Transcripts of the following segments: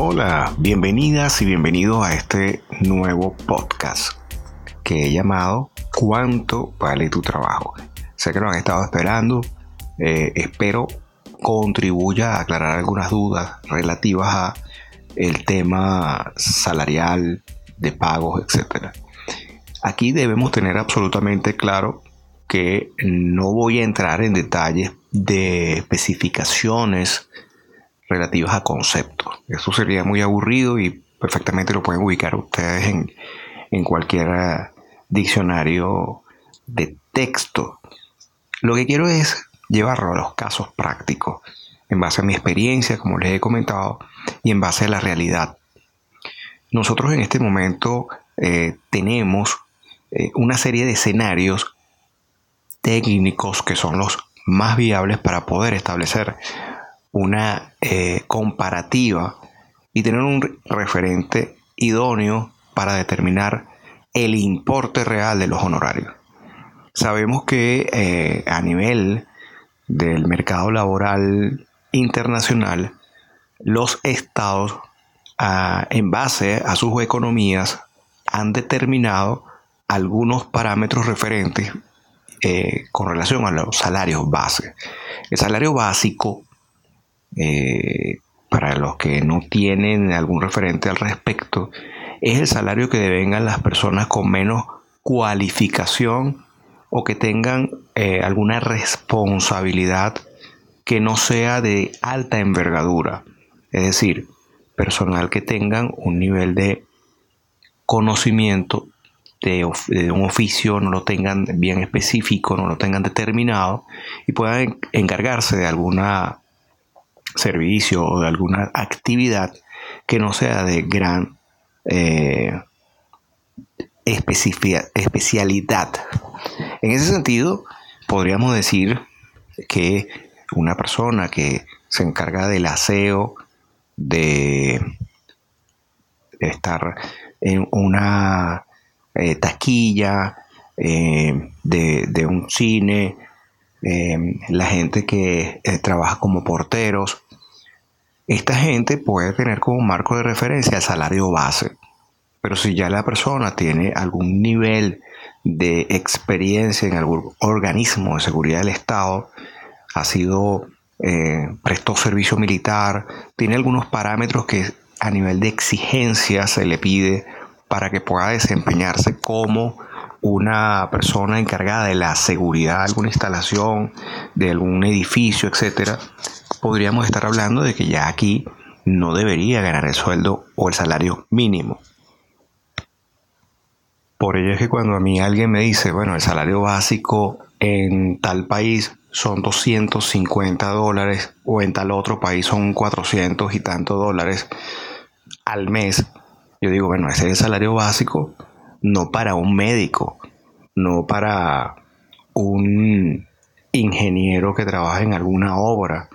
Hola, bienvenidas y bienvenidos a este nuevo podcast que he llamado ¿Cuánto vale tu trabajo? Sé que lo han estado esperando, eh, espero contribuya a aclarar algunas dudas relativas a el tema salarial, de pagos, etc. Aquí debemos tener absolutamente claro que no voy a entrar en detalles de especificaciones relativas a conceptos. Eso sería muy aburrido y perfectamente lo pueden ubicar ustedes en, en cualquier eh, diccionario de texto. Lo que quiero es llevarlo a los casos prácticos, en base a mi experiencia, como les he comentado, y en base a la realidad. Nosotros en este momento eh, tenemos eh, una serie de escenarios técnicos que son los más viables para poder establecer una eh, comparativa y tener un referente idóneo para determinar el importe real de los honorarios. Sabemos que eh, a nivel del mercado laboral internacional, los estados, ah, en base a sus economías, han determinado algunos parámetros referentes eh, con relación a los salarios base. El salario básico eh, para los que no tienen algún referente al respecto, es el salario que devengan las personas con menos cualificación o que tengan eh, alguna responsabilidad que no sea de alta envergadura. Es decir, personal que tengan un nivel de conocimiento de, de, un oficio, no lo tengan bien específico, no lo tengan determinado y puedan encargarse de alguna servicio o de alguna actividad que no sea de gran eh, especialidad. En ese sentido, podríamos decir que una persona que se encarga del aseo, de, estar en una eh, taquilla, eh, de, un cine, la gente que trabaja como porteros, esta gente puede tener como marco de referencia el salario base. Pero si ya la persona tiene algún nivel de experiencia en algún organismo de seguridad del Estado, ha sido, eh, prestó servicio militar, tiene algunos parámetros que a nivel de exigencia se le pide para que pueda desempeñarse como una persona encargada de la seguridad de alguna instalación, de algún edificio, etcétera, podríamos estar hablando de que ya aquí no debería ganar el sueldo o el salario mínimo. Por ello es que cuando a mí alguien me dice, bueno, el salario básico en tal país son 250 dólares o en tal otro país son 400 y tantos dólares al mes, yo digo, bueno, ese es el salario básico no para un médico, no para un ingeniero que trabaja en alguna obra,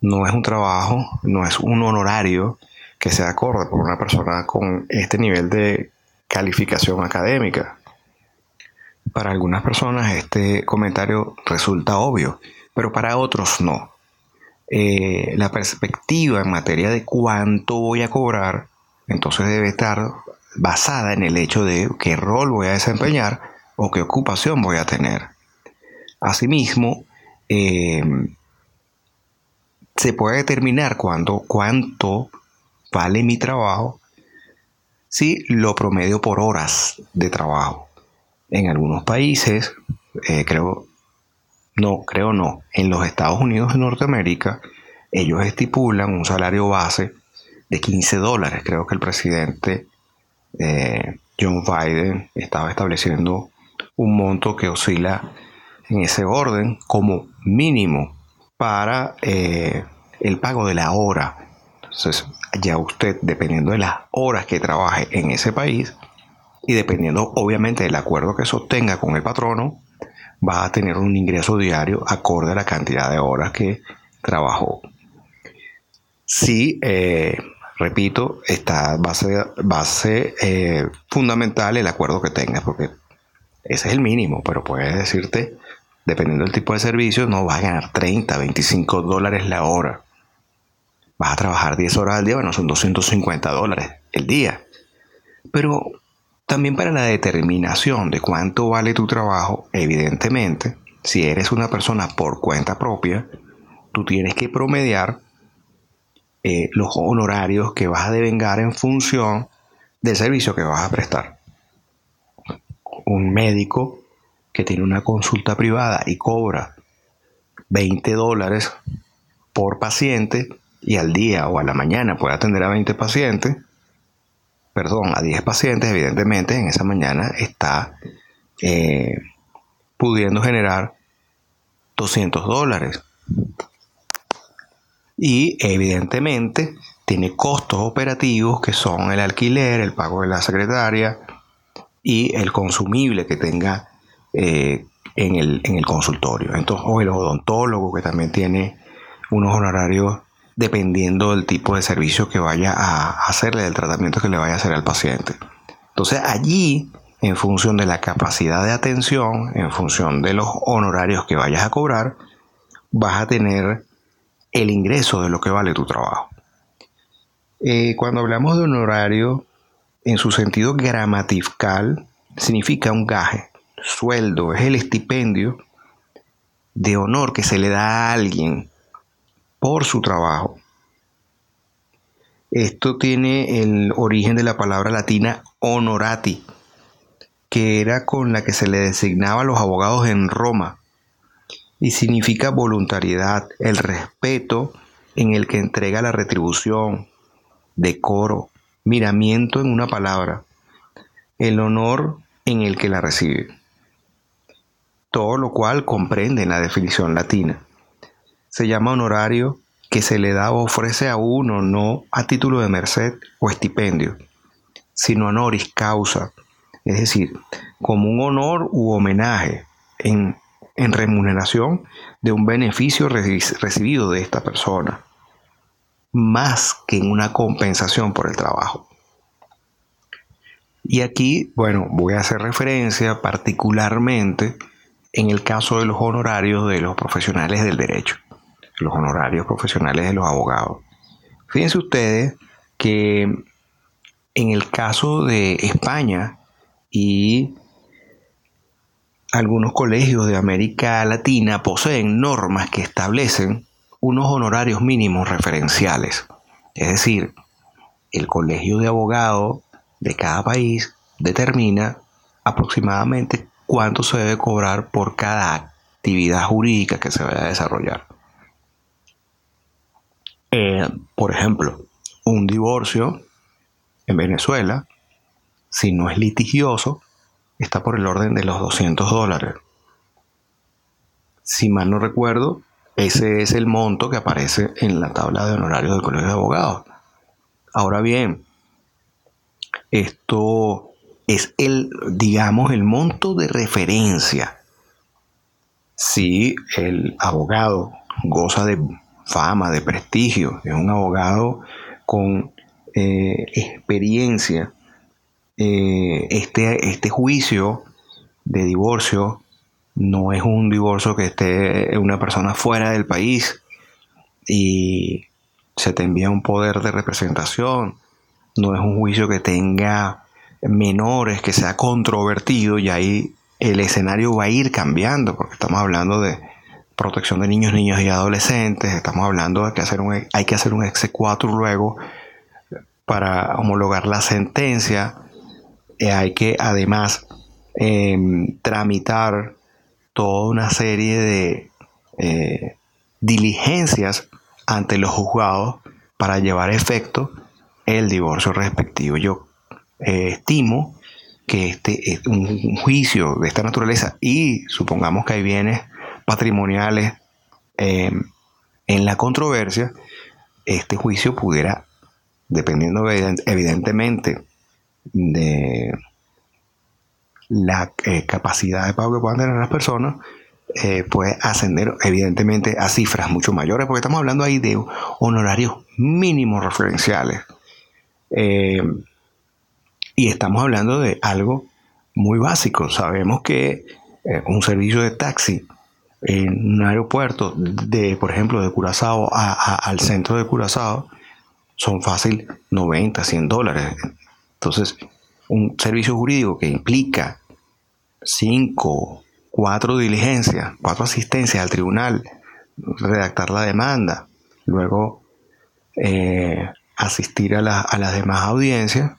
no es un trabajo, no es un honorario que se acorde por una persona con este nivel de calificación académica. Para algunas personas este comentario resulta obvio, pero para otros no. Eh, la perspectiva en materia de cuánto voy a cobrar, entonces debe estar basada en el hecho de qué rol voy a desempeñar o qué ocupación voy a tener. Asimismo, eh, se puede determinar cuánto, cuánto vale mi trabajo si lo promedio por horas de trabajo. En algunos países, eh, creo, no, creo no, en los Estados Unidos de Norteamérica, ellos estipulan un salario base de 15 dólares. Creo que el presidente eh, John Biden estaba estableciendo un monto que oscila en ese orden como mínimo para eh, el pago de la hora. Entonces, ya usted, dependiendo de las horas que trabaje en ese país y dependiendo obviamente del acuerdo que sostenga con el patrono, va a tener un ingreso diario acorde a la cantidad de horas que trabajó. Si, eh, repito, está base, base eh, fundamental el acuerdo que tenga, porque ese es el mínimo, pero puede decirte dependiendo del tipo de servicio, no va a ganar 30, 25 dólares la hora. vas a trabajar 10 horas al día, bueno, son 250 dólares el día. Pero también para la determinación de cuánto vale tu trabajo, evidentemente, si eres una persona por cuenta propia, tú tienes que promediar eh, los honorarios que vas a devengar en función del servicio que vas a prestar. Un médico que tiene una consulta privada y cobra 20 dólares por paciente y al día o a la mañana puede atender a 20 pacientes, perdón, a 10 pacientes, evidentemente en esa mañana está eh, pudiendo generar 200 dólares. Y evidentemente tiene costos operativos que son el alquiler, el pago de la secretaria y el consumible que tenga eh, en, el, en, el, consultorio. Entonces, o el odontólogo que también tiene unos honorarios dependiendo del tipo de servicio que vaya a hacerle, del tratamiento que le vaya a hacer al paciente. Entonces allí, en función de la capacidad de atención, en función de los honorarios que vayas a cobrar, vas a tener el ingreso de lo que vale tu trabajo. Eh, cuando hablamos de honorario, en su sentido gramatical, significa un gaje, sueldo, es el estipendio de honor que se le da a alguien por su trabajo. Esto tiene el origen de la palabra latina honorati, que era con la que se le designaba a los abogados en Roma, y significa voluntariedad, el respeto en el que entrega la retribución, decoro, miramiento en una palabra, el honor en el que la recibe. Todo lo cual comprende en la definición latina se llama honorario que se le da o ofrece a uno no a título de merced o estipendio, sino honoris causa, es decir, como un honor u homenaje en, en remuneración de un beneficio recibido de esta persona, más que en una compensación por el trabajo. Y aquí, bueno, voy a hacer referencia particularmente en el caso de los honorarios de los profesionales del derecho los honorarios profesionales de los abogados. Fíjense ustedes que en el caso de España y algunos colegios de América Latina poseen normas que establecen unos honorarios mínimos referenciales. Es decir, el colegio de abogados de cada país determina aproximadamente cuánto se debe cobrar por cada actividad jurídica que se vaya a desarrollar. Eh, por ejemplo, un divorcio en Venezuela, si no es litigioso, está por el orden de los 200 dólares. Si mal no recuerdo, ese es el monto que aparece en la tabla de honorarios del Colegio de Abogados. Ahora bien, esto es el, digamos, el monto de referencia. Si el abogado goza de fama, de prestigio, es un abogado con eh, experiencia. Eh, este, este juicio de divorcio no es un divorcio que esté una persona fuera del país y se te envía un poder de representación, no es un juicio que tenga menores, que sea controvertido y ahí el escenario va a ir cambiando porque estamos hablando de, protección de niños, niños y adolescentes. Estamos hablando de que hacer un, hay que hacer un exequatur luego para homologar la sentencia. Eh, hay que además em, tramitar toda una serie de eh, diligencias ante los juzgados para llevar a efecto el divorcio respectivo. Yo eh, estimo que este es un juicio de esta naturaleza y supongamos que hay bienes patrimoniales em, en la controversia, este juicio pudiera, dependiendo evidentemente de la eh, capacidad de pago que puedan tener las personas, eh, puede ascender evidentemente a cifras mucho mayores, porque estamos hablando ahí de honorarios mínimos referenciales. Em, y estamos hablando de algo muy básico. Sabemos que eh, un servicio de taxi en un aeropuerto de, por ejemplo, de Curazao al centro de Curazao, son fácil 90, 100 dólares. Entonces, un servicio jurídico que implica 5, 4 diligencias, 4 asistencias al tribunal, redactar la demanda, luego eh, asistir a, a, las demás audiencias,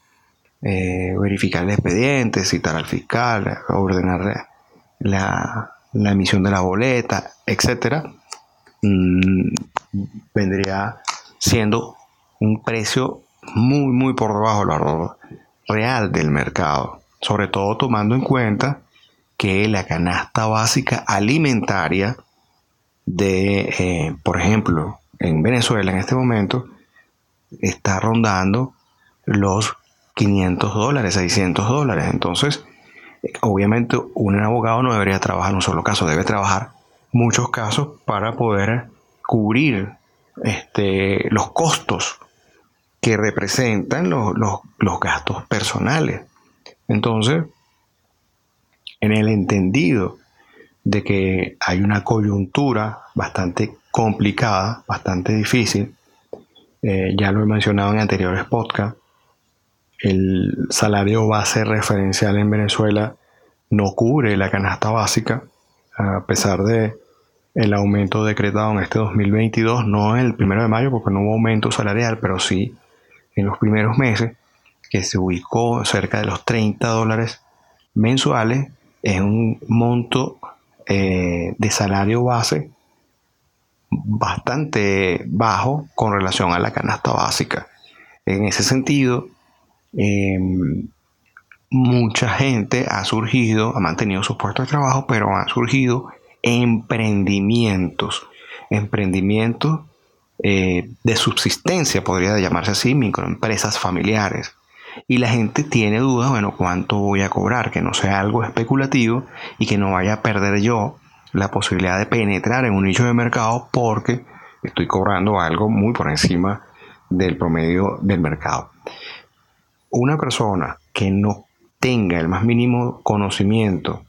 eh, verificar el expediente, citar al fiscal, ordenar la, la emisión de la boleta, etcétera, mm, vendría siendo un precio muy, muy por debajo del valor real del mercado, sobre todo tomando en cuenta que la canasta básica alimentaria de, eh, por ejemplo, en Venezuela en este momento, está rondando los 500 dólares, 600 dólares. Entonces, obviamente un abogado no debería trabajar un solo caso, debe trabajar muchos casos para poder cubrir este, los costos que representan los, los gastos personales. Entonces, en el entendido de que hay una coyuntura bastante complicada, bastante difícil, eh, ya lo he mencionado en anteriores podcasts, el salario base referencial en Venezuela no cubre la canasta básica, a pesar de el aumento decretado en este 2022, no el primero de mayo porque no hubo aumento salarial, pero sí en los primeros meses, que se ubicó cerca de los 30 dólares mensuales, es un monto eh, de salario base bastante bajo con relación a la canasta básica. En ese sentido, em, mucha gente ha surgido, ha mantenido su puesto de trabajo, pero han surgido emprendimientos, emprendimientos eh, de subsistencia, podría llamarse así, microempresas familiares. Y la gente tiene dudas, bueno, ¿cuánto voy a cobrar? Que no sea algo especulativo y que no vaya a perder yo la posibilidad de penetrar en un nicho de mercado porque estoy cobrando algo muy por encima del promedio del mercado. Una persona que no tenga el más mínimo conocimiento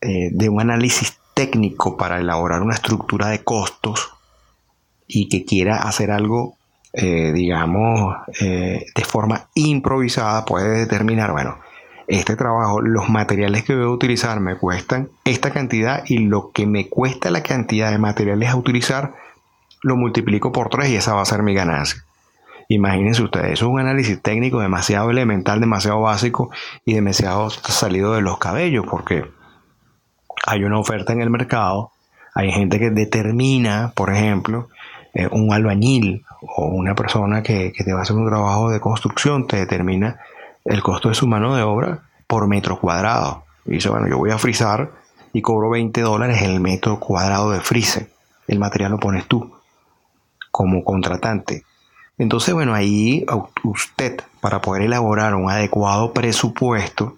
eh, de un análisis técnico para elaborar una estructura de costos y que quiera hacer algo, eh, digamos, eh, de forma improvisada, puede determinar, bueno, este trabajo, los materiales que voy a utilizar me cuestan esta cantidad y lo que me cuesta la cantidad de materiales a utilizar, lo multiplico por 3 y esa va a ser mi ganancia. Imagínense ustedes, eso es un análisis técnico demasiado elemental, demasiado básico y demasiado salido de los cabellos, porque hay una oferta en el mercado, hay gente que determina, por ejemplo, eh, un albañil o una persona que, te va a hacer un trabajo de construcción, te determina el costo de su mano de obra por metro cuadrado. Y dice, bueno, yo voy a frizar y cobro 20 dólares el metro cuadrado de frise. El material lo pones tú como contratante. Entonces, bueno, ahí usted, para poder elaborar un adecuado presupuesto,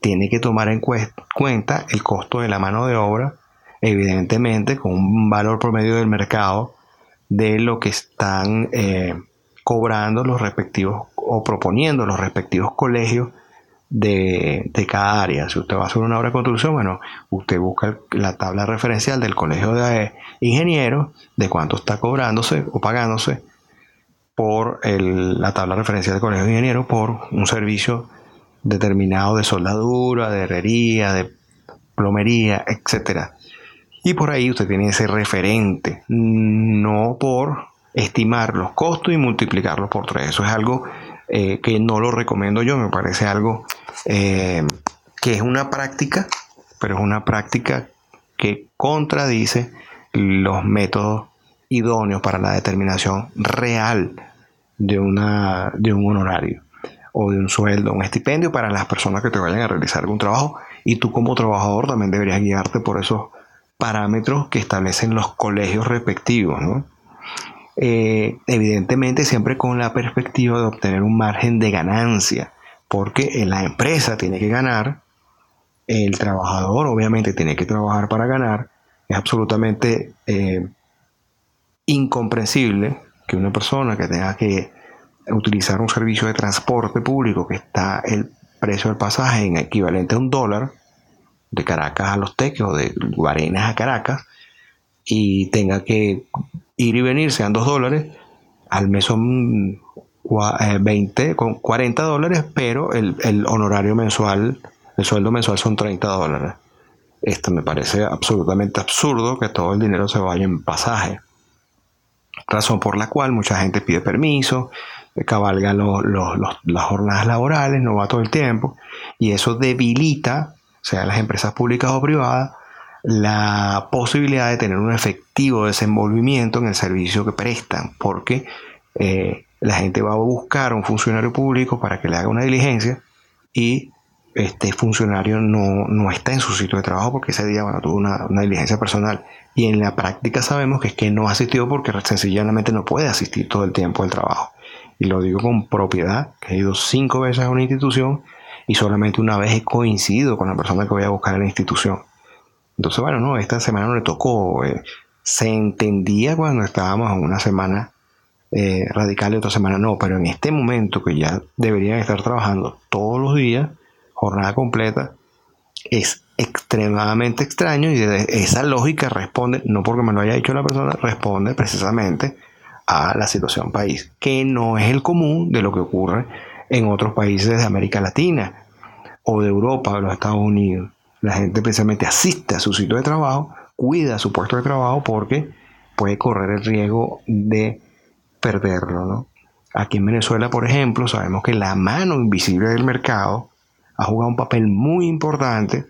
tiene que tomar en cuenta el costo de la mano de obra, evidentemente con un valor promedio del mercado de lo que están eh, cobrando los respectivos o proponiendo los respectivos colegios de, cada área. Si usted va a hacer una obra de construcción, bueno, usted busca la tabla referencial del colegio de ingenieros, de cuánto está cobrándose o pagándose por la tabla referencial del Colegio de Ingenieros por un servicio determinado de soldadura, de herrería, de plomería, etc. Y por ahí usted tiene ese referente, no por estimar los costos y multiplicarlos por tres. Eso es algo eh, que no lo recomiendo yo, me parece algo eh, que es una práctica, pero es una práctica que contradice los métodos idóneos para la determinación real de, una, de un honorario o de un sueldo, un estipendio para las personas que te vayan a realizar algún trabajo y tú como trabajador también deberías guiarte por esos parámetros que establecen los colegios respectivos. Eh, evidentemente siempre con la perspectiva de obtener un margen de ganancia, porque la empresa tiene que ganar, el trabajador obviamente tiene que trabajar para ganar, es absolutamente eh, incomprensible que una persona que tenga que utilizar un servicio de transporte público que está el precio del pasaje en equivalente a un dólar de Caracas a Los Teques o de Guarenas a Caracas, y tenga que ir y venir, sean 2 dólares, al mes son 20, eh, con 40 dólares, pero el, el honorario mensual, el sueldo mensual son 30 dólares. Esto me parece absolutamente absurdo que todo el dinero se vaya en pasaje. Razón por la cual mucha gente pide permiso, cabalga las jornadas laborales, no va todo el tiempo, y eso debilita, sea las empresas públicas o privadas, la posibilidad de tener un efectivo desenvolvimiento en el servicio que prestan, porque eh, la gente va a buscar a un funcionario público para que le haga una diligencia y este funcionario no, está en su sitio de trabajo porque ese día tuvo una, una, diligencia personal. Y en la práctica sabemos que es que no ha asistido porque sencillamente no puede asistir todo el tiempo al trabajo. Y lo digo con propiedad, que he ido cinco veces a una institución y solamente una vez he coincidido con la persona que voy a buscar en la institución. Entonces, bueno, no, esta semana no le tocó. Eh, se entendía cuando estábamos en una semana eh, radical y otra semana no, pero en este momento que ya deberían estar trabajando todos los días, jornada completa, es extremadamente extraño y esa lógica responde, no porque me lo haya dicho la persona, responde precisamente a la situación país, que no es el común de lo que ocurre en otros países de América Latina o de Europa o los Estados Unidos. La gente precisamente asiste a su sitio de trabajo, cuida su puesto de trabajo porque puede correr el riesgo de perderlo. ¿no? Aquí en Venezuela, por ejemplo, sabemos que la mano invisible del mercado ha jugado un papel muy importante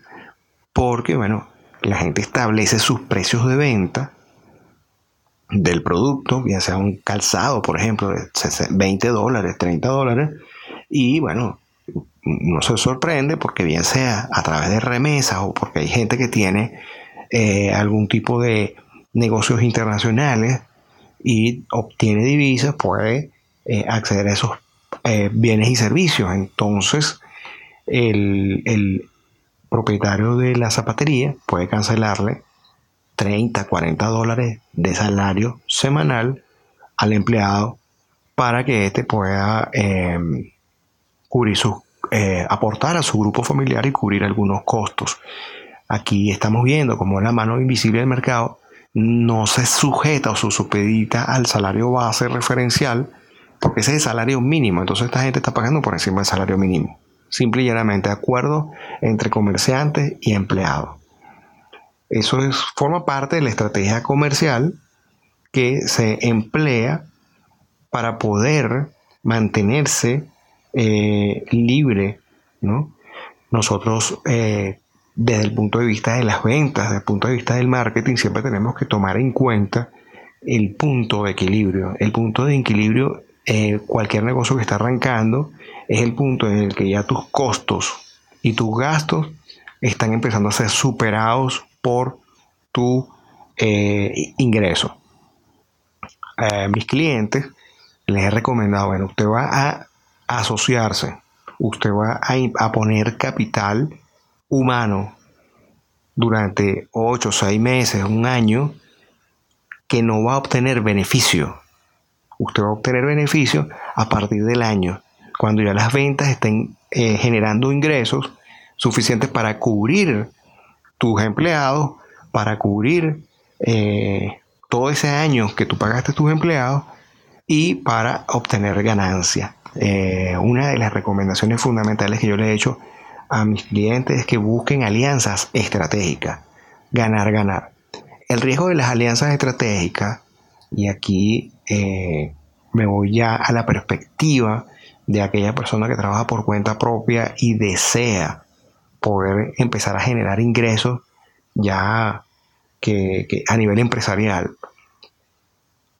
porque, bueno, la gente establece sus precios de venta del producto, ya sea un calzado, por ejemplo, de 20 dólares, 30 dólares, y bueno, no se sorprende porque bien sea a través de remesas o porque hay gente que tiene eh, algún tipo de negocios internacionales y obtiene divisas, puede eh, acceder a esos eh, bienes y servicios. Entonces, el, el propietario de la zapatería puede cancelarle 30, 40 dólares de salario semanal al empleado para que éste pueda em, cubrir sus, eh, aportar a su grupo familiar y cubrir algunos costos. Aquí estamos viendo como la mano invisible del mercado no se sujeta o se supedita al salario base referencial, porque ese es el salario mínimo. Entonces esta gente está pagando por encima del salario mínimo. Simple y llanamente acuerdo entre comerciantes y empleados. Eso es, forma parte de la estrategia comercial que se emplea para poder mantenerse eh, libre. ¿no? Nosotros, eh, desde el punto de vista de las ventas, desde el punto de vista del marketing, siempre tenemos que tomar en cuenta el punto de equilibrio. El punto de equilibrio, eh, cualquier negocio que está arrancando, es el punto en el que ya tus costos y tus gastos están empezando a ser superados por tu ingreso. Mis clientes les he recomendado, bueno, usted va a asociarse, usted va a, poner capital humano durante 8, 6 meses, un año, que no va a obtener beneficio. Usted va a obtener beneficio a partir del año, cuando ya las ventas estén eh, generando ingresos suficientes para cubrir tus empleados para cubrir eh, todo ese año que tú pagaste a tus empleados y para obtener ganancia. Eh, una de las recomendaciones fundamentales que yo le he hecho a mis clientes es que busquen alianzas estratégicas. Ganar, ganar. El riesgo de las alianzas estratégicas, y aquí eh, me voy ya a la perspectiva de aquella persona que trabaja por cuenta propia y desea poder empezar a generar ingresos ya que, a nivel empresarial.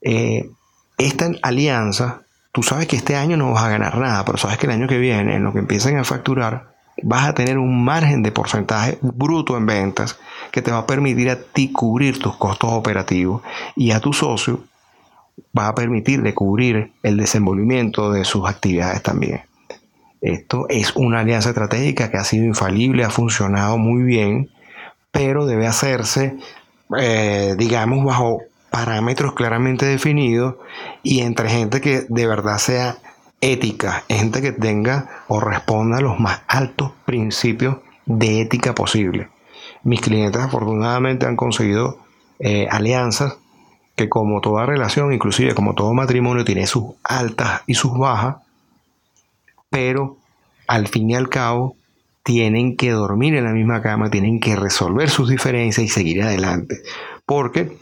Eh, esta alianza, tú sabes que este año no vas a ganar nada, pero sabes que el año que viene, en lo que empiecen a facturar, vas a tener un margen de porcentaje bruto en ventas que te va a permitir a ti cubrir tus costos operativos y a tu socio va a permitirle cubrir el desenvolvimiento de sus actividades también. Esto es una alianza estratégica que ha sido infalible, ha funcionado muy bien, pero debe hacerse, eh, digamos, bajo parámetros claramente definidos y entre gente que de verdad sea ética, gente que tenga o responda a los más altos principios de ética posible. Mis clientes afortunadamente han conseguido eh, alianzas que como toda relación, inclusive como todo matrimonio, tiene sus altas y sus bajas, pero al fin y al cabo tienen que dormir en la misma cama, tienen que resolver sus diferencias y seguir adelante. Porque,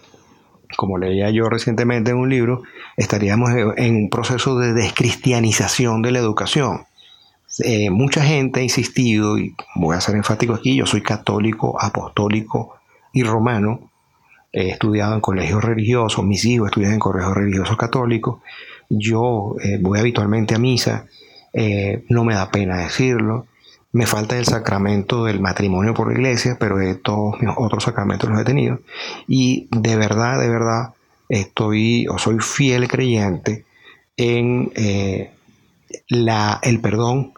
como leía yo recientemente en un libro, estaríamos en un proceso de descristianización de la educación. Eh, mucha gente ha insistido, y voy a ser enfático aquí, yo soy católico, apostólico y romano, he estudiado en colegios religiosos, mis hijos estudian en colegios religiosos católicos, yo eh, voy habitualmente a misa, eh, no me da pena decirlo, me falta el sacramento del matrimonio por la iglesia, pero de todos mis otros sacramentos los he tenido, y de verdad, de verdad, estoy o soy fiel creyente en la, el perdón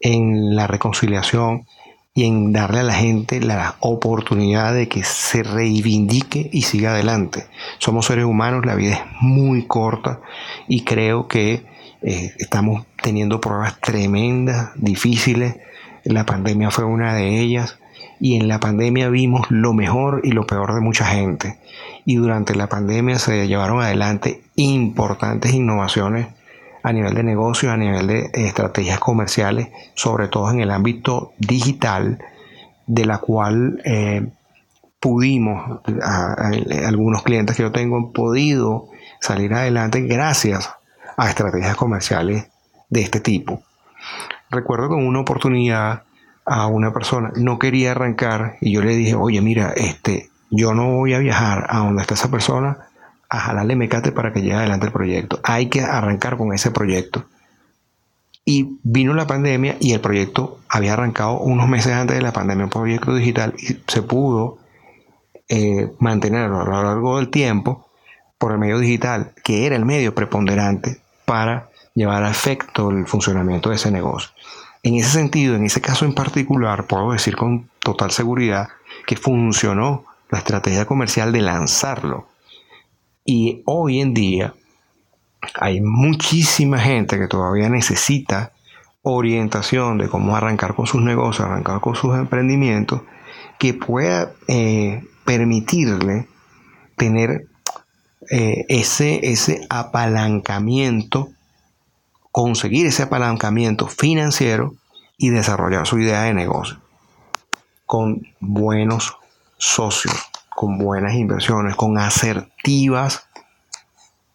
en la reconciliación y en darle a la gente la oportunidad de que se reivindique y siga adelante. Somos seres humanos, la vida es muy corta y creo que eh, estamos teniendo pruebas tremendas, difíciles. La pandemia fue una de ellas y en la pandemia vimos lo mejor y lo peor de mucha gente. Y durante la pandemia se llevaron adelante importantes innovaciones a nivel de negocio, a nivel de estrategias comerciales, sobre todo en el ámbito digital, de la cual eh, pudimos, algunos clientes que yo tengo han podido salir adelante gracias a estrategias comerciales de este tipo. Recuerdo con una oportunidad a una persona no quería arrancar y yo le dije, oye, mira, este, yo no voy a viajar a donde está esa persona a jalarle mecate para que llegue adelante el proyecto. Hay que arrancar con ese proyecto. Y vino la pandemia y el proyecto había arrancado unos meses antes de la pandemia, un proyecto digital, y se pudo eh, mantenerlo a lo largo del tiempo por el medio digital, que era el medio preponderante para llevar a efecto el funcionamiento de ese negocio. En ese sentido, en ese caso en particular, puedo decir con total seguridad que funcionó la estrategia comercial de lanzarlo y hoy en día hay muchísima gente que todavía necesita orientación de cómo arrancar con sus negocios, arrancar con sus emprendimientos, que pueda eh, permitirle tener eh, ese, ese apalancamiento, conseguir ese apalancamiento financiero y desarrollar su idea de negocio con buenos socios con buenas inversiones, con asertivas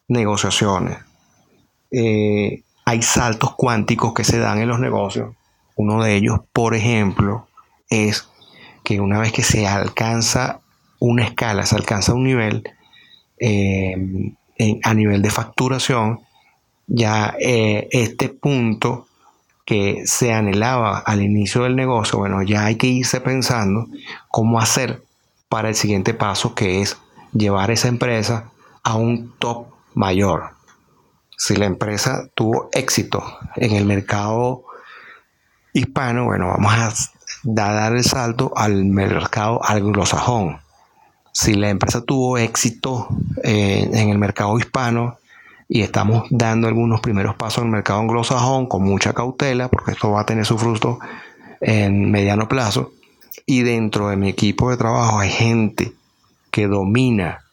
negociaciones. Eh, hay saltos cuánticos que se dan en los negocios. Uno de ellos, por ejemplo, es que una vez que se alcanza una escala, se alcanza un nivel eh, a nivel de facturación, ya eh, este punto que se anhelaba al inicio del negocio, bueno, ya hay que irse pensando cómo hacer para el siguiente paso que es llevar esa empresa a un top mayor. Si la empresa tuvo éxito en el mercado hispano, bueno, vamos a dar el salto al mercado anglosajón. Si la empresa tuvo éxito eh, en el mercado hispano y estamos dando algunos primeros pasos en el mercado anglosajón con mucha cautela, porque esto va a tener su fruto en mediano plazo, y dentro de mi equipo de trabajo hay gente que domina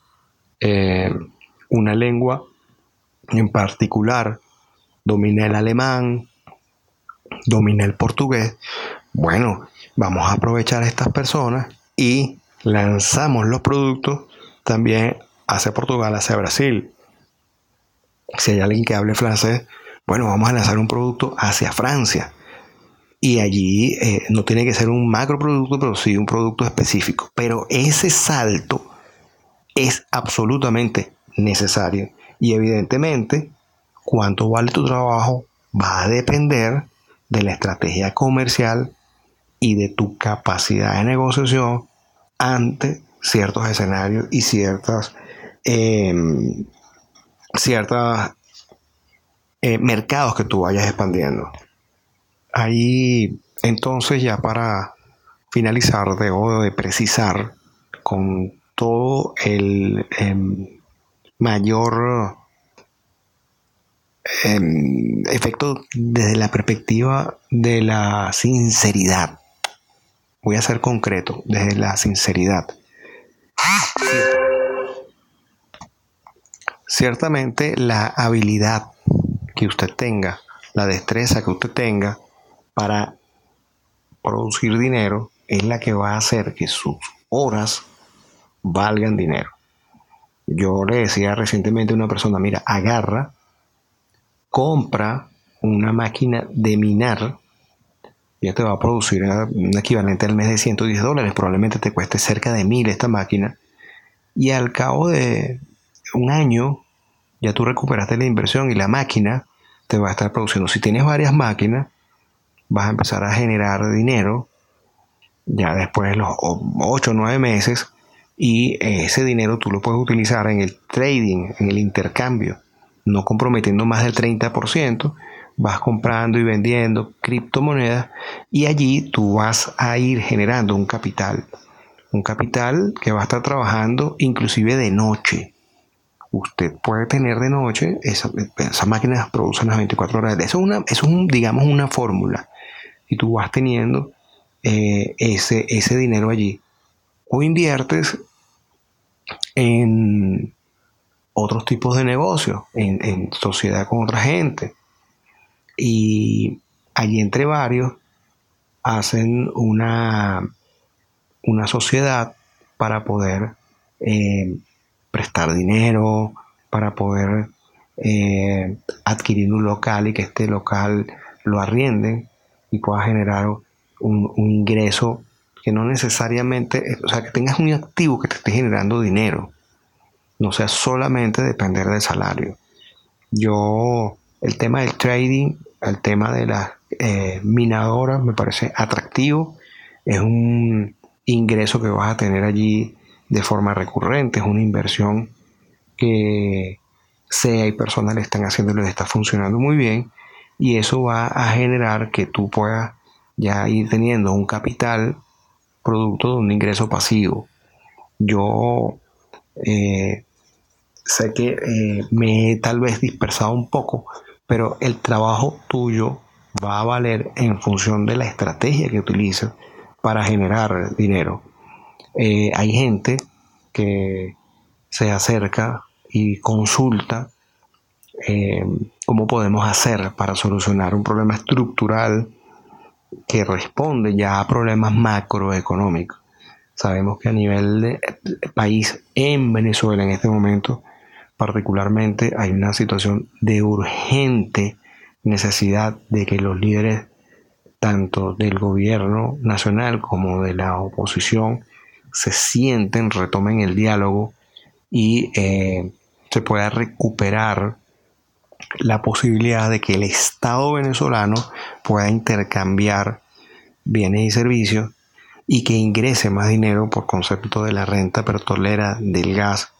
eh, una lengua en particular, domina el alemán, domina el portugués, bueno, vamos a aprovechar a estas personas y lanzamos los productos también hacia Portugal, hacia Brasil. Si hay alguien que hable francés, bueno, vamos a lanzar un producto hacia Francia. Y allí eh, no tiene que ser un macro producto, pero sí un producto específico. Pero ese salto es absolutamente necesario. Y evidentemente, cuánto vale tu trabajo va a depender de la estrategia comercial y de tu capacidad de negociación ante ciertos escenarios y ciertas, em, ciertos eh, mercados que tú vayas expandiendo. Ahí entonces ya para finalizar debo de precisar con todo el em, mayor em, efecto desde la perspectiva de la sinceridad. Voy a ser concreto, desde la sinceridad. Ciertamente la habilidad que usted tenga, la destreza que usted tenga para producir dinero es la que va a hacer que sus horas valgan dinero. Yo le decía recientemente a una persona, mira, agarra, compra una máquina de minar, ya te va a producir un equivalente al mes de 110 dólares, probablemente te cueste cerca de mil esta máquina, y al cabo de un año ya tú recuperaste la inversión y la máquina te va a estar produciendo. Si tienes varias máquinas, vas a empezar a generar dinero ya después de los 8 o 9 meses y ese dinero tú lo puedes utilizar en el trading, en el intercambio, no comprometiendo más del 30%, vas comprando y vendiendo criptomonedas y allí tú vas a ir generando un capital, un capital que va a estar trabajando inclusive de noche. Usted puede tener de noche, esas, máquinas producen las 24 horas. Eso es, una, eso es un, digamos, una fórmula y tú vas teniendo eh, ese, ese dinero allí. O inviertes en otros tipos de negocios, en, sociedad con otra gente. Y allí entre varios hacen una, una sociedad para poder eh, prestar dinero, para poder eh, adquirir un local y que este local lo arrienden y pueda generar un, ingreso que no necesariamente, o sea, que tengas un activo que te esté generando dinero, no sea solamente depender del salario. Yo, el tema del trading, el tema de las eh, minadoras me parece atractivo, es un ingreso que vas a tener allí de forma recurrente, es una inversión que sea y personas le están haciendo les está funcionando muy bien. Y eso va a generar que tú puedas ya ir teniendo un capital producto de un ingreso pasivo. Yo eh, sé que eh, me he tal vez dispersado un poco, pero el trabajo tuyo va a valer en función de la estrategia que utilices para generar dinero. Eh, hay gente que se acerca y consulta eh, cómo podemos hacer para solucionar un problema estructural que responde ya a problemas macroeconómicos. Sabemos que a nivel de país en Venezuela en este momento particularmente hay una situación de urgente necesidad de que los líderes tanto del gobierno nacional como de la oposición se sienten, retomen el diálogo y eh, se pueda recuperar la posibilidad de que el Estado venezolano pueda intercambiar bienes y servicios y que ingrese más dinero por concepto de la renta petrolera del gas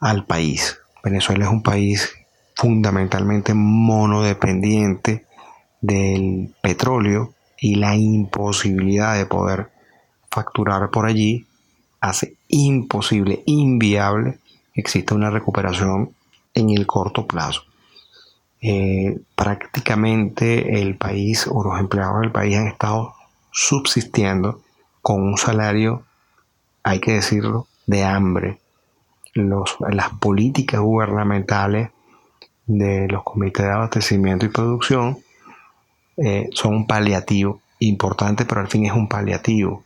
al país. Venezuela es un país fundamentalmente monodependiente del petróleo y la imposibilidad de poder facturar por allí hace imposible, inviable, que exista una recuperación en el corto plazo. Eh, prácticamente el país o los empleados del país han estado subsistiendo con un salario, hay que decirlo, de hambre. Las políticas gubernamentales de los comités de abastecimiento y producción eh, son un paliativo importante, pero al fin es un paliativo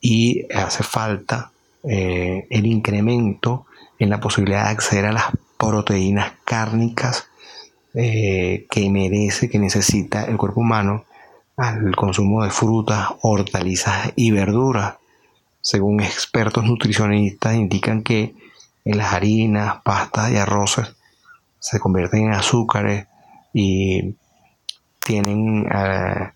y hace falta eh, el incremento en la posibilidad de acceder a las proteínas cárnicas eh, que merece, que necesita el cuerpo humano al consumo de frutas, hortalizas y verduras. Según expertos nutricionistas indican que en las harinas, pastas y arroces se convierten en azúcares y tienen eh,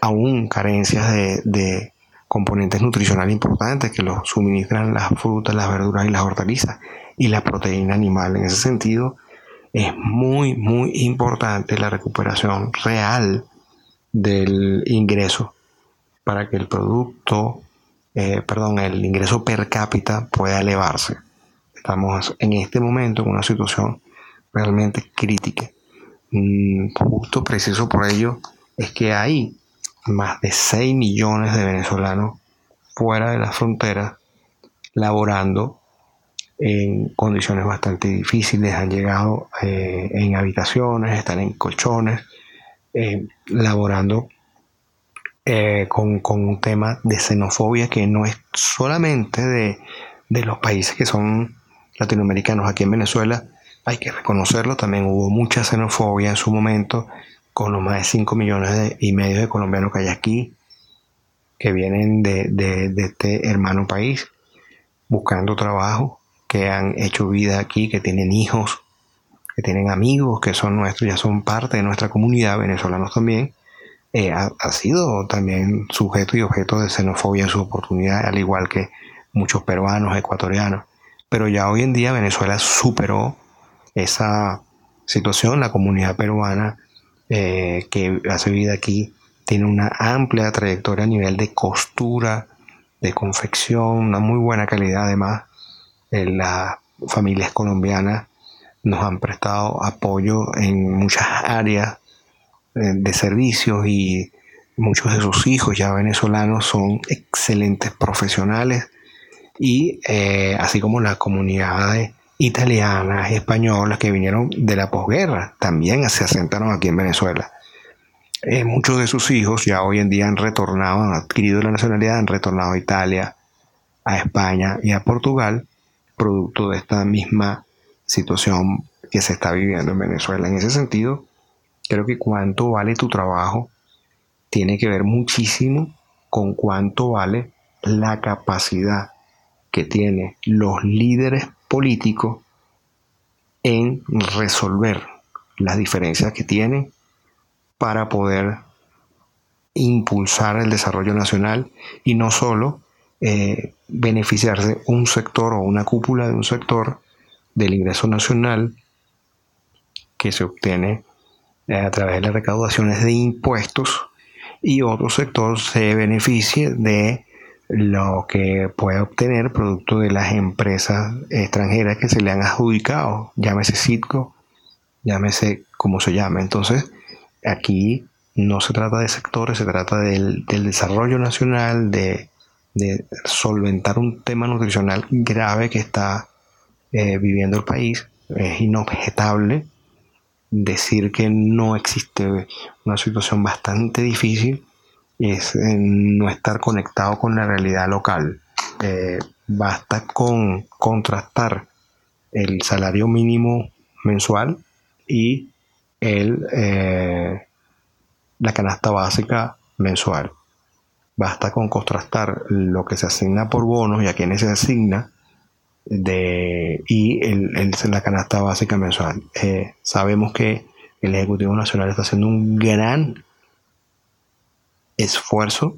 aún carencias de componentes nutricionales importantes que los suministran las frutas, las verduras y las hortalizas y la proteína animal. En ese sentido, es muy, muy importante la recuperación real del ingreso para que el producto, eh, perdón, el ingreso per cápita pueda elevarse. Estamos en este momento en una situación realmente crítica. Mm, justo preciso por ello es que hay más de 6 millones de venezolanos fuera de las fronteras laborando en condiciones bastante difíciles, han llegado eh, en habitaciones, están en colchones, eh, laborando eh, con, un tema de xenofobia que no es solamente de, los países que son latinoamericanos. Aquí en Venezuela hay que reconocerlo, también hubo mucha xenofobia en su momento con los más de 5 millones y medio de colombianos que hay aquí, que vienen de, de este hermano país buscando trabajo que han hecho vida aquí, que tienen hijos, que tienen amigos, que son nuestros, ya son parte de nuestra comunidad, venezolanos también, eh, ha, sido también sujeto y objeto de xenofobia en su oportunidad, al igual que muchos peruanos, ecuatorianos. Pero ya hoy en día Venezuela superó esa situación, la comunidad peruana eh, que hace vida aquí tiene una amplia trayectoria a nivel de costura, de confección, una muy buena calidad. Además las familias colombianas nos han prestado apoyo en muchas áreas eh, de servicios y muchos de sus hijos ya venezolanos son excelentes profesionales y eh, así como las comunidades italianas, españolas que vinieron de la posguerra también se asentaron aquí en Venezuela. Eh, muchos de sus hijos ya hoy en día han retornado, han adquirido la nacionalidad, han retornado a Italia, a España y a Portugal producto de esta misma situación que se está viviendo en Venezuela. En ese sentido, creo que cuánto vale tu trabajo tiene que ver muchísimo con cuánto vale la capacidad que tienen los líderes políticos en resolver las diferencias que tienen para poder impulsar el desarrollo nacional y no solo eh, beneficiarse un sector o una cúpula de un sector del ingreso nacional que se obtiene eh, a través de las recaudaciones de impuestos y otro sector se beneficie de lo que puede obtener producto de las empresas extranjeras que se le han adjudicado, llámese Citgo, llámese como se llame. Entonces, aquí no se trata de sectores, se trata del desarrollo nacional, de de solventar un tema nutricional grave que está eh, viviendo el país. Es inobjetable decir que no existe una situación bastante difícil es eh, no estar conectado con la realidad local. Eh, basta con contrastar el salario mínimo mensual y el, la canasta básica mensual. Basta con contrastar lo que se asigna por bonos y a quienes se asigna de, y el, la canasta básica mensual. Eh, sabemos que el Ejecutivo Nacional está haciendo un gran esfuerzo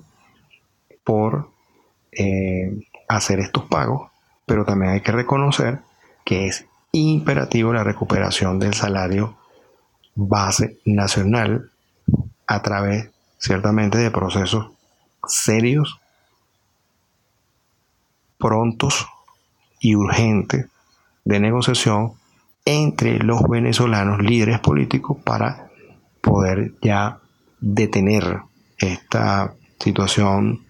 por eh, hacer estos pagos, pero también hay que reconocer que es imperativo la recuperación del salario base nacional a través ciertamente de procesos serios, prontos y urgentes de negociación entre los venezolanos líderes políticos para poder ya detener esta situación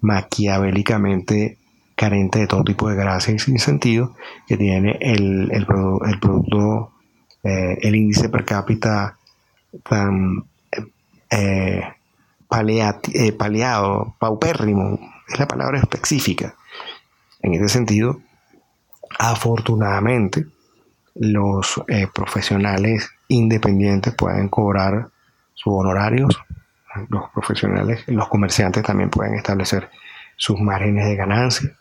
maquiavélicamente carente de todo tipo de gracia y sin sentido que tiene el, el, producto, eh, el índice per cápita tan eh, eh, paleado, paupérrimo, es la palabra específica. En ese sentido, afortunadamente, los eh, profesionales independientes pueden cobrar sus honorarios, los profesionales, los comerciantes también pueden establecer sus márgenes de ganancia,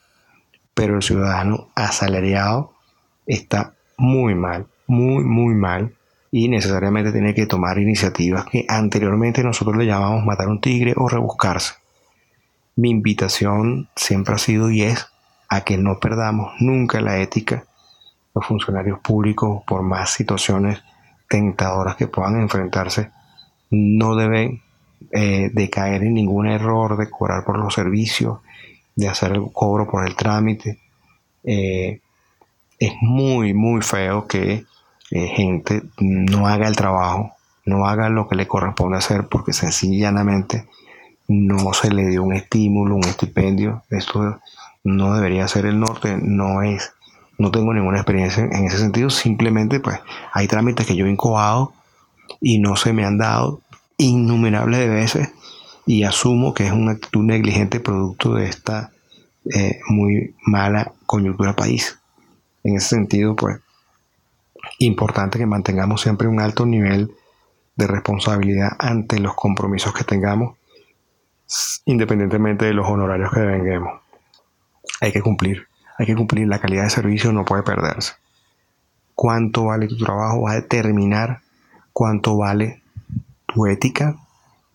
pero el ciudadano asalariado está muy mal, muy, muy mal y necesariamente tiene que tomar iniciativas que anteriormente nosotros le llamamos matar un tigre o rebuscarse. Mi invitación siempre ha sido y es a que no perdamos nunca la ética. Los funcionarios públicos, por más situaciones tentadoras que puedan enfrentarse, no deben eh, de caer en ningún error de cobrar por los servicios, de hacer el cobro por el trámite. Eh, es muy, muy feo que eh, gente no haga el trabajo, no haga lo que le corresponde hacer porque sencillamente no se le dio un estímulo, un estipendio. Esto no debería ser el norte, no es, no tengo ninguna experiencia en, ese sentido, simplemente pues hay trámites que yo he incubado y no se me han dado innumerables de veces y asumo que es una actitud negligente producto de esta eh, muy mala coyuntura país. En ese sentido, pues, importante que mantengamos siempre un alto nivel de responsabilidad ante los compromisos que tengamos, independientemente de los honorarios que venguemos. Hay que cumplir, hay que cumplir, la calidad de servicio no puede perderse. Cuánto vale tu trabajo va a determinar cuánto vale tu ética,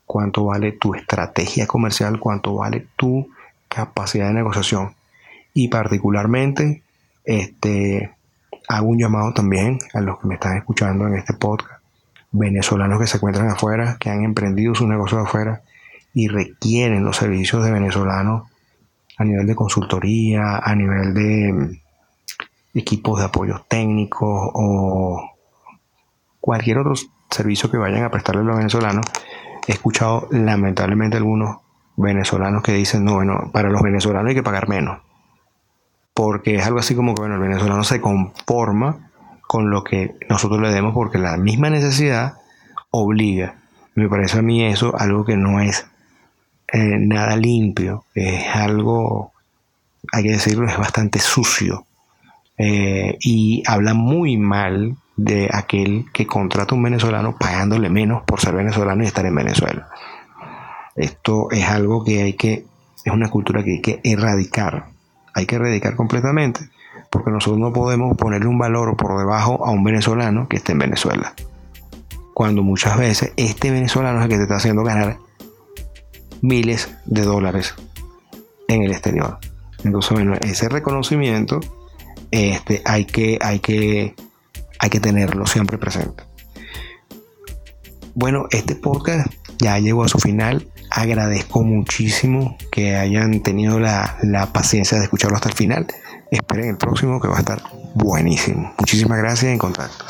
cuánto vale tu estrategia comercial, cuánto vale tu capacidad de negociación. Y particularmente, este, hago un llamado también a los que me están escuchando en este podcast, venezolanos que se encuentran afuera, que han emprendido su negocio afuera y requieren los servicios de venezolanos a nivel de consultoría, a nivel de mm, equipos de apoyo técnicos o cualquier otro servicio que vayan a prestarle a los venezolanos. He escuchado lamentablemente algunos venezolanos que dicen, no, bueno, para los venezolanos hay que pagar menos. Porque es algo así como que, bueno, el venezolano se conforma con lo que nosotros le demos porque la misma necesidad obliga. Me parece a mí eso algo que no es eh, nada limpio, es algo, hay que decirlo, es bastante sucio. Eh, y habla muy mal de aquel que contrata un venezolano pagándole menos por ser venezolano y estar en Venezuela. Esto es algo que hay que, es una cultura que hay que erradicar. Hay que erradicar completamente, porque nosotros no podemos ponerle un valor por debajo a un venezolano que esté en Venezuela. Cuando muchas veces este venezolano es el que te está haciendo ganar miles de dólares en el exterior. Entonces, bueno, ese reconocimiento este, hay, que, hay, que, hay que tenerlo siempre presente. Bueno, este podcast ya llegó a su final. Agradezco muchísimo que hayan tenido la, la paciencia de escucharlo hasta el final. Esperen el próximo que va a estar buenísimo. Muchísimas gracias y en contacto.